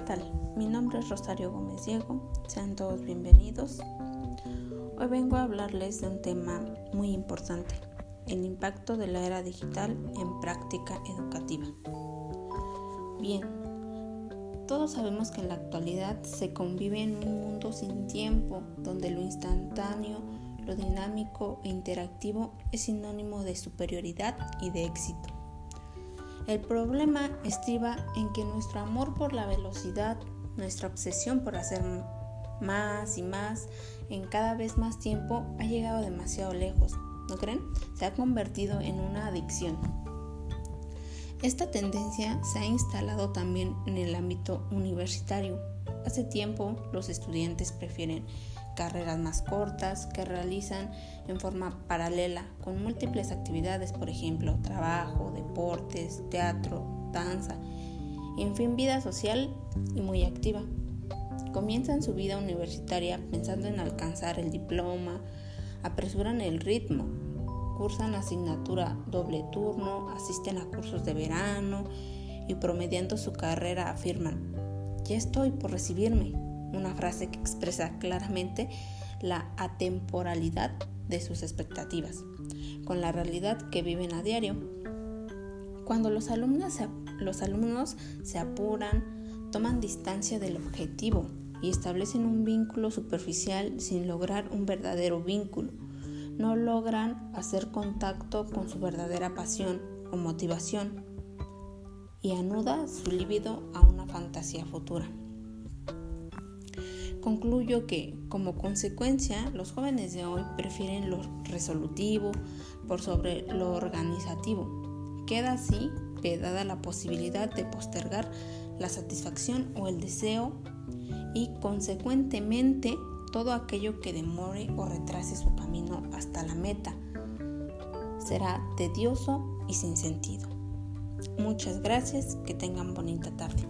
tal? Mi nombre es Rosario Gómez Diego, sean todos bienvenidos. Hoy vengo a hablarles de un tema muy importante, el impacto de la era digital en práctica educativa. Bien, todos sabemos que en la actualidad se convive en un mundo sin tiempo, donde lo instantáneo, lo dinámico e interactivo es sinónimo de superioridad y de éxito. El problema estriba en que nuestro amor por la velocidad, nuestra obsesión por hacer más y más en cada vez más tiempo ha llegado demasiado lejos, ¿no creen? Se ha convertido en una adicción. Esta tendencia se ha instalado también en el ámbito universitario. Hace tiempo los estudiantes prefieren carreras más cortas que realizan en forma paralela con múltiples actividades, por ejemplo, trabajo, deportes, teatro, danza, en fin, vida social y muy activa. Comienzan su vida universitaria pensando en alcanzar el diploma, apresuran el ritmo, cursan asignatura doble turno, asisten a cursos de verano y promediando su carrera afirman, ya estoy por recibirme, una frase que expresa claramente la atemporalidad de sus expectativas con la realidad que viven a diario. Cuando los alumnos se, apuran, toman distancia del objetivo y establecen un vínculo superficial sin lograr un verdadero vínculo. No logran hacer contacto con su verdadera pasión o motivación y anuda su líbido a una fantasía futura. Concluyo que, como consecuencia, los jóvenes de hoy prefieren lo resolutivo por sobre lo organizativo. Queda así vedada la posibilidad de postergar la satisfacción o el deseo y, consecuentemente, todo aquello que demore o retrase su camino hasta la meta será tedioso y sin sentido. Muchas gracias, que tengan bonita tarde.